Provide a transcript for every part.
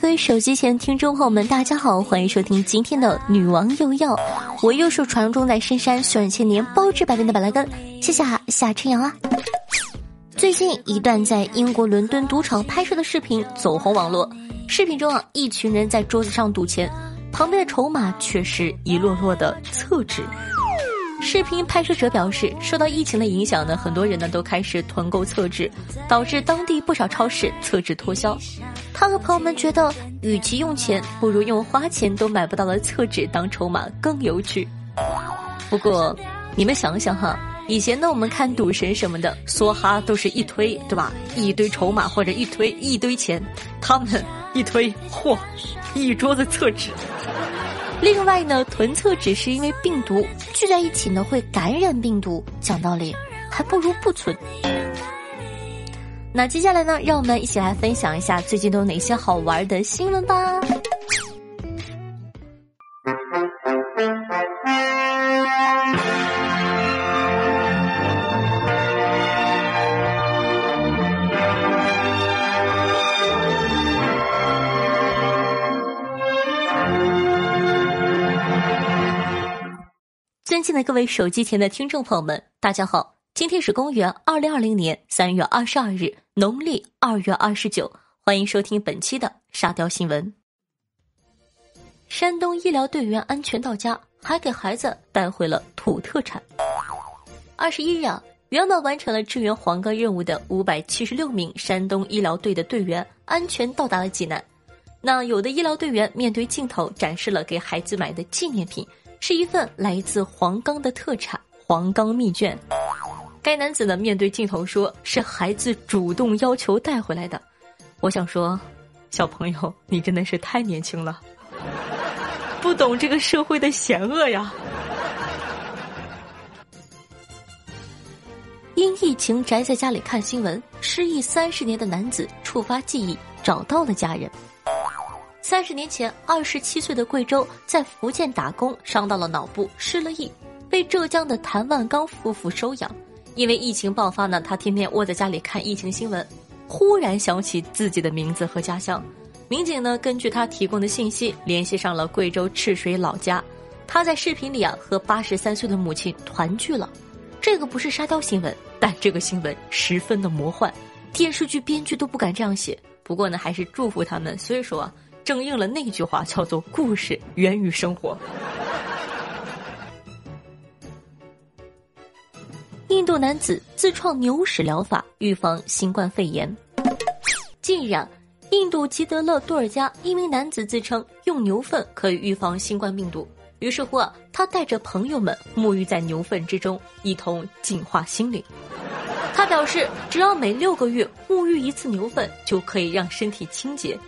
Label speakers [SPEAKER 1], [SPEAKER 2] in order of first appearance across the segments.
[SPEAKER 1] 各位手机前听众朋友们，大家好，欢迎收听今天的女王又要，我又是传说中在深山修炼千年、包治百病的板蓝根，谢谢夏春阳啊。最近一段在英国伦敦赌场拍摄的视频走红网络，视频中啊，一群人在桌子上赌钱，旁边的筹码却是一摞摞的厕纸。视频拍摄者表示，受到疫情的影响呢，很多人呢都开始囤购厕纸，导致当地不少超市厕纸脱销。他和朋友们觉得，与其用钱，不如用花钱都买不到的厕纸当筹码更有趣。不过，你们想想哈，以前呢我们看赌神什么的，梭哈都是一推，对吧？一堆筹码或者一推一堆钱，他们一推，嚯，一桌子厕纸。另外呢，囤厕纸是因为病毒聚在一起呢会感染病毒。讲道理，还不如不存。那接下来呢，让我们一起来分享一下最近都有哪些好玩的新闻吧。尊敬的各位手机前的听众朋友们，大家好！今天是公元二零二零年三月二十二日，农历二月二十九。欢迎收听本期的沙雕新闻。山东医疗队员安全到家，还给孩子带回了土特产。二十一日啊，原本完成了支援黄冈任务的五百七十六名山东医疗队的队员安全到达了济南。那有的医疗队员面对镜头展示了给孩子买的纪念品。是一份来自黄冈的特产——黄冈蜜饯。该男子呢面对镜头说：“是孩子主动要求带回来的。”我想说，小朋友，你真的是太年轻了，不懂这个社会的险恶呀！因疫情宅在家里看新闻，失忆三十年的男子触发记忆，找到了家人。三十年前，二十七岁的贵州在福建打工，伤到了脑部，失了忆，被浙江的谭万刚夫妇收养。因为疫情爆发呢，他天天窝在家里看疫情新闻，忽然想起自己的名字和家乡。民警呢，根据他提供的信息，联系上了贵州赤水老家。他在视频里啊，和八十三岁的母亲团聚了。这个不是沙雕新闻，但这个新闻十分的魔幻，电视剧编剧都不敢这样写。不过呢，还是祝福他们。所以说啊。正应了那句话，叫做“故事源于生活”。印度男子自创牛屎疗法预防新冠肺炎。近日，印度吉德勒多尔加一名男子自称用牛粪可以预防新冠病毒，于是乎啊，他带着朋友们沐浴在牛粪之中，一同净化心灵。他表示，只要每六个月沐浴一次牛粪，就可以让身体清洁。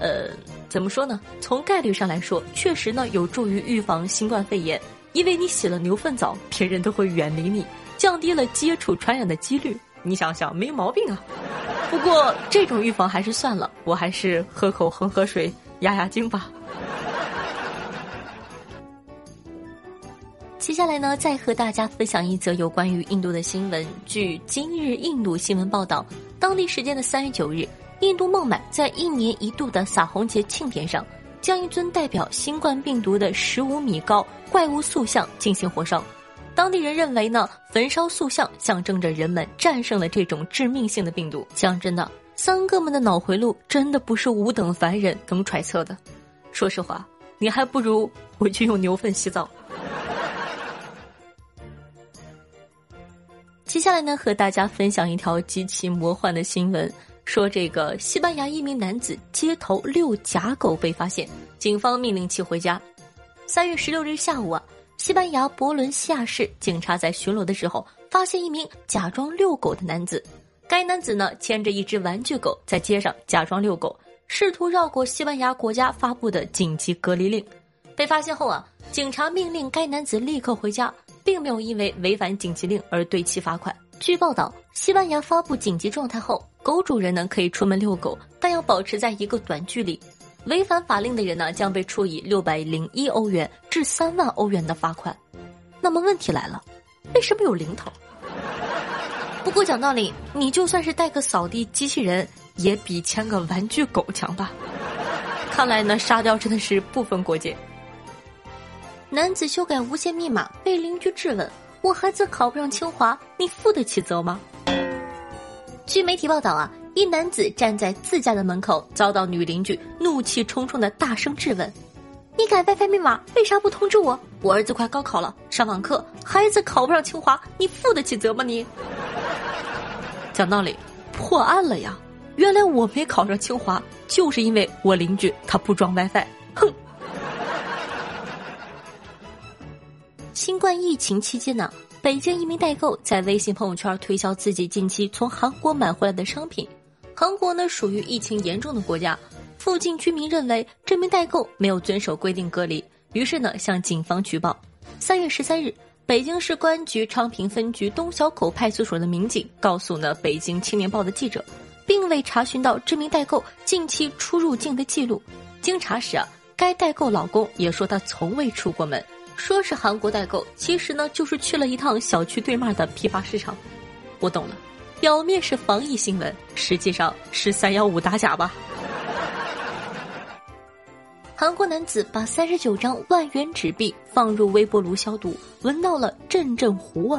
[SPEAKER 1] 呃，怎么说呢？从概率上来说，确实呢有助于预防新冠肺炎，因为你洗了牛粪澡，别人都会远离你，降低了接触传染的几率。你想想，没毛病啊。不过这种预防还是算了，我还是喝口恒河水压压惊吧。接下来呢，再和大家分享一则有关于印度的新闻。据今日印度新闻报道，当地时间的三月九日。印度孟买在一年一度的撒红节庆典上，将一尊代表新冠病毒的十五米高怪物塑像进行火烧。当地人认为呢，焚烧塑像象征着人们战胜了这种致命性的病毒。讲真的，三哥们的脑回路真的不是五等凡人能揣测的。说实话，你还不如回去用牛粪洗澡。接下来呢，和大家分享一条极其魔幻的新闻。说这个西班牙一名男子街头遛假狗被发现，警方命令其回家。三月十六日下午啊，西班牙博伦西亚市警察在巡逻的时候，发现一名假装遛狗的男子。该男子呢牵着一只玩具狗在街上假装遛狗，试图绕过西班牙国家发布的紧急隔离令。被发现后啊，警察命令该男子立刻回家，并没有因为违反紧急令而对其罚款。据报道，西班牙发布紧急状态后。狗主人呢可以出门遛狗，但要保持在一个短距离。违反法令的人呢将被处以六百零一欧元至三万欧元的罚款。那么问题来了，为什么有零头？不过讲道理，你就算是带个扫地机器人，也比牵个玩具狗强吧。看来呢，沙雕真的是不分国界。男子修改无线密码被邻居质问：“我孩子考不上清华，你负得起责吗？”据媒体报道啊，一男子站在自家的门口，遭到女邻居怒气冲冲的大声质问：“你改 WiFi 密码，为啥不通知我？我儿子快高考了，上网课，孩子考不上清华，你负得起责吗？你？”讲道理，破案了呀！原来我没考上清华，就是因为我邻居他不装 WiFi。哼！新冠疫情期间呢，北京一名代购在微信朋友圈推销自己近期从韩国买回来的商品。韩国呢属于疫情严重的国家，附近居民认为这名代购没有遵守规定隔离，于是呢向警方举报。三月十三日。北京市公安局昌平分局东小口派出所的民警告诉了《北京青年报》的记者，并未查询到这名代购近期出入境的记录。经查实啊，该代购老公也说他从未出过门，说是韩国代购，其实呢就是去了一趟小区对面的批发市场。我懂了，表面是防疫新闻，实际上是三幺五打假吧。韩国男子把三十九张万元纸币放入微波炉消毒，闻到了阵阵糊味。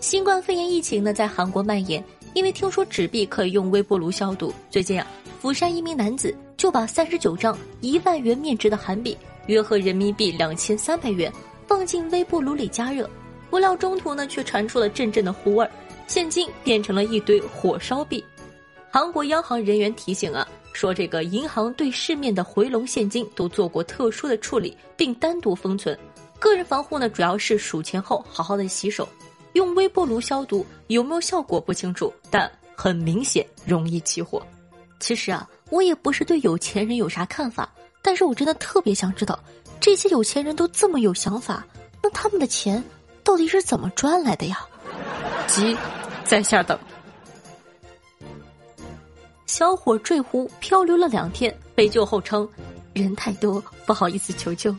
[SPEAKER 1] 新冠肺炎疫情呢在韩国蔓延，因为听说纸币可以用微波炉消毒，最近啊，釜山一名男子就把三十九张一万元面值的韩币，约合人民币两千三百元，放进微波炉里加热，不料中途呢却传出了阵阵的糊味儿，现金变成了一堆火烧币。韩国央行人员提醒啊。说这个银行对市面的回笼现金都做过特殊的处理，并单独封存。个人防护呢，主要是数钱后好好的洗手，用微波炉消毒有没有效果不清楚，但很明显容易起火。其实啊，我也不是对有钱人有啥看法，但是我真的特别想知道，这些有钱人都这么有想法，那他们的钱到底是怎么赚来的呀？急，在下等。小伙坠湖漂流了两天，被救后称人太多，不好意思求救。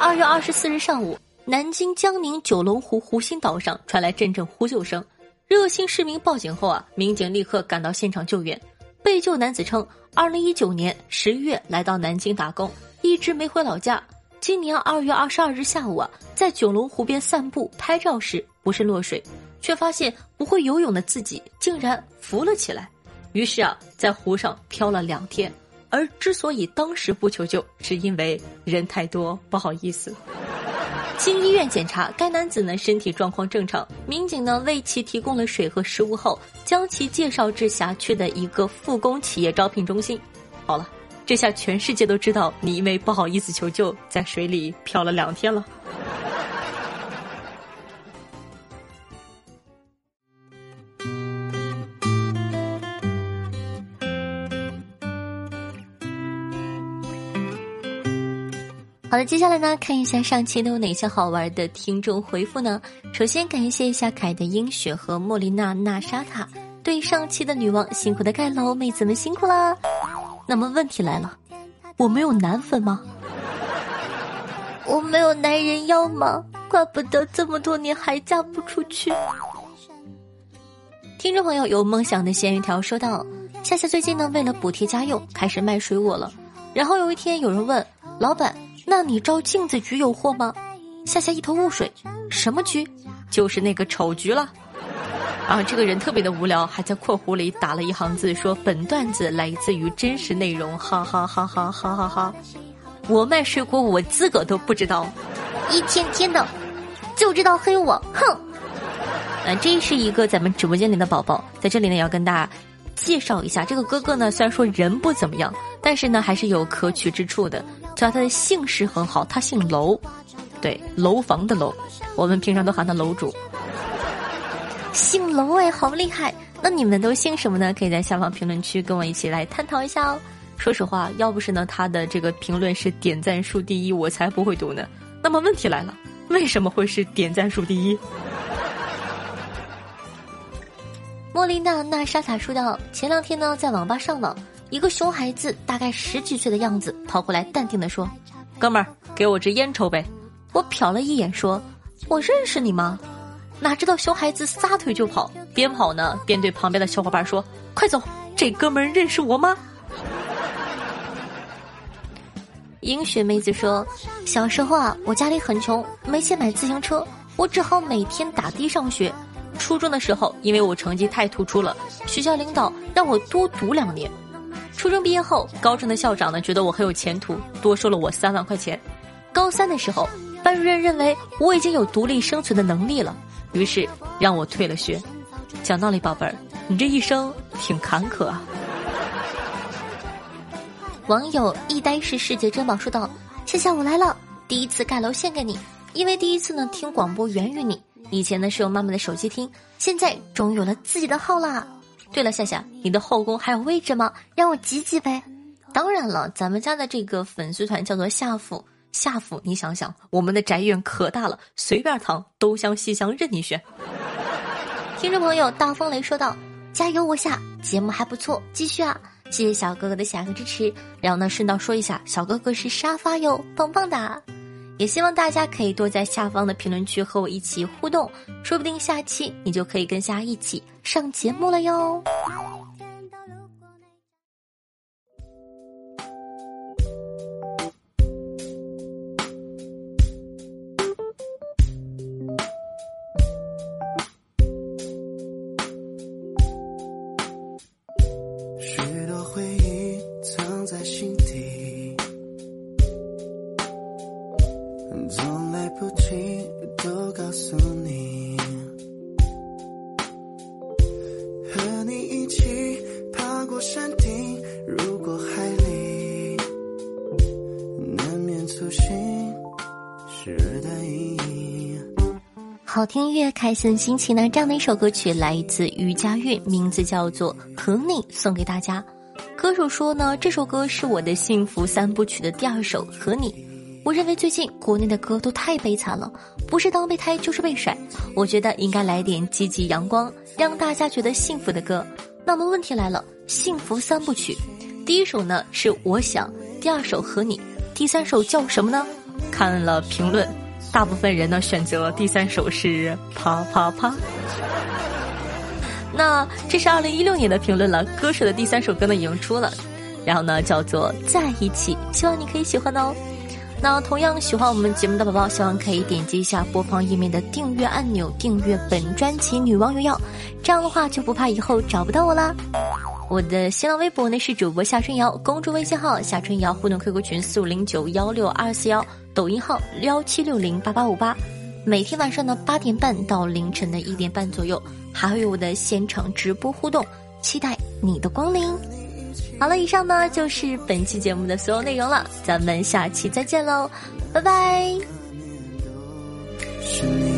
[SPEAKER 1] 二月二十四日上午，南京江宁九龙湖湖心岛上传来阵阵呼救声，热心市民报警后啊，民警立刻赶到现场救援。被救男子称，二零一九年十月来到南京打工，一直没回老家。今年二月二十二日下午啊，在九龙湖边散步拍照时不慎落水，却发现不会游泳的自己竟然浮了起来。于是啊，在湖上漂了两天，而之所以当时不求救，是因为人太多，不好意思。经医院检查，该男子呢身体状况正常。民警呢为其提供了水和食物后，将其介绍至辖区的一个复工企业招聘中心。好了，这下全世界都知道你因为不好意思求救，在水里漂了两天了。好的，接下来呢，看一下上期都有哪些好玩的听众回复呢？首先感谢一下凯的英雪和莫莉娜娜莎塔对上期的女王辛苦的盖楼，妹子们辛苦啦。那么问题来了，我没有男粉吗？我没有男人要吗？怪不得这么多年还嫁不出去。听众朋友有梦想的咸鱼条说道：夏夏最近呢，为了补贴家用，开始卖水果了。然后有一天有人问老板。那你招镜子局有货吗？夏夏一头雾水，什么局？就是那个丑局了。啊，这个人特别的无聊，还在括弧里打了一行字，说本段子来自于真实内容，哈哈哈哈哈哈哈。我卖水果，我自个都不知道，一天天的就知道黑我，哼。啊，这是一个咱们直播间里的宝宝，在这里呢要跟大家介绍一下，这个哥哥呢虽然说人不怎么样，但是呢还是有可取之处的。叫他的姓氏很好，他姓楼，对，楼房的楼，我们平常都喊他楼主。姓楼哎，好厉害！那你们都姓什么呢？可以在下方评论区跟我一起来探讨一下哦。说实话，要不是呢他的这个评论是点赞数第一，我才不会读呢。那么问题来了，为什么会是点赞数第一？莫莉娜娜莎塔说道：前两天呢，在网吧上网。一个熊孩子，大概十几岁的样子，跑过来淡定的说：“哥们儿，给我支烟抽呗。”我瞟了一眼，说：“我认识你吗？”哪知道熊孩子撒腿就跑，边跑呢边对旁边的小伙伴说：“快走，这哥们儿认识我吗？”英雪妹子说：“小时候啊，我家里很穷，没钱买自行车，我只好每天打的上学。初中的时候，因为我成绩太突出了，学校领导让我多读两年。初中毕业后，高中的校长呢觉得我很有前途，多收了我三万块钱。高三的时候，班主任认为我已经有独立生存的能力了，于是让我退了学。讲道理，宝贝儿，你这一生挺坎坷啊。”网友一呆是世界珍宝说道：“夏夏我来了，第一次盖楼献给你，因为第一次呢听广播源于你，以前呢是用妈妈的手机听，现在终于有了自己的号啦。对了，夏夏，你的后宫还有位置吗？让我挤挤呗。当然了，咱们家的这个粉丝团叫做夏府，夏府，你想想，我们的宅院可大了，随便躺，东厢西厢任你选。”听众朋友大风雷说道：“加油，我夏，节目还不错，继续啊。”谢谢小哥哥的喜爱和支持，然后呢，顺道说一下，小哥哥是沙发哟，棒棒哒！也希望大家可以多在下方的评论区和我一起互动，说不定下期你就可以跟虾一起上节目了哟。好听音乐，开心心情呢。这样的一首歌曲来自于佳韵，名字叫做《和你》，送给大家。歌手说呢，这首歌是我的幸福三部曲的第二首《和你》。我认为最近国内的歌都太悲惨了，不是当备胎就是被甩。我觉得应该来点积极阳光，让大家觉得幸福的歌。那么问题来了，幸福三部曲，第一首呢是我想，第二首和你，第三首叫什么呢？看了评论，大部分人呢选择第三首是啪啪啪。那这是二零一六年的评论了，歌手的第三首歌呢已经出了，然后呢叫做在一起，希望你可以喜欢哦。那同样喜欢我们节目的宝宝，希望可以点击一下播放页面的订阅按钮，订阅本专辑《女王有药》，这样的话就不怕以后找不到我啦。我的新浪微博呢是主播夏春瑶，公众微信号夏春瑶，互动 QQ 群四五零九幺六二四幺，抖音号幺七六零八八五八。每天晚上呢八点半到凌晨的一点半左右，还会有我的现场直播互动，期待你的光临。好了，以上呢就是本期节目的所有内容了，咱们下期再见喽，拜拜。是你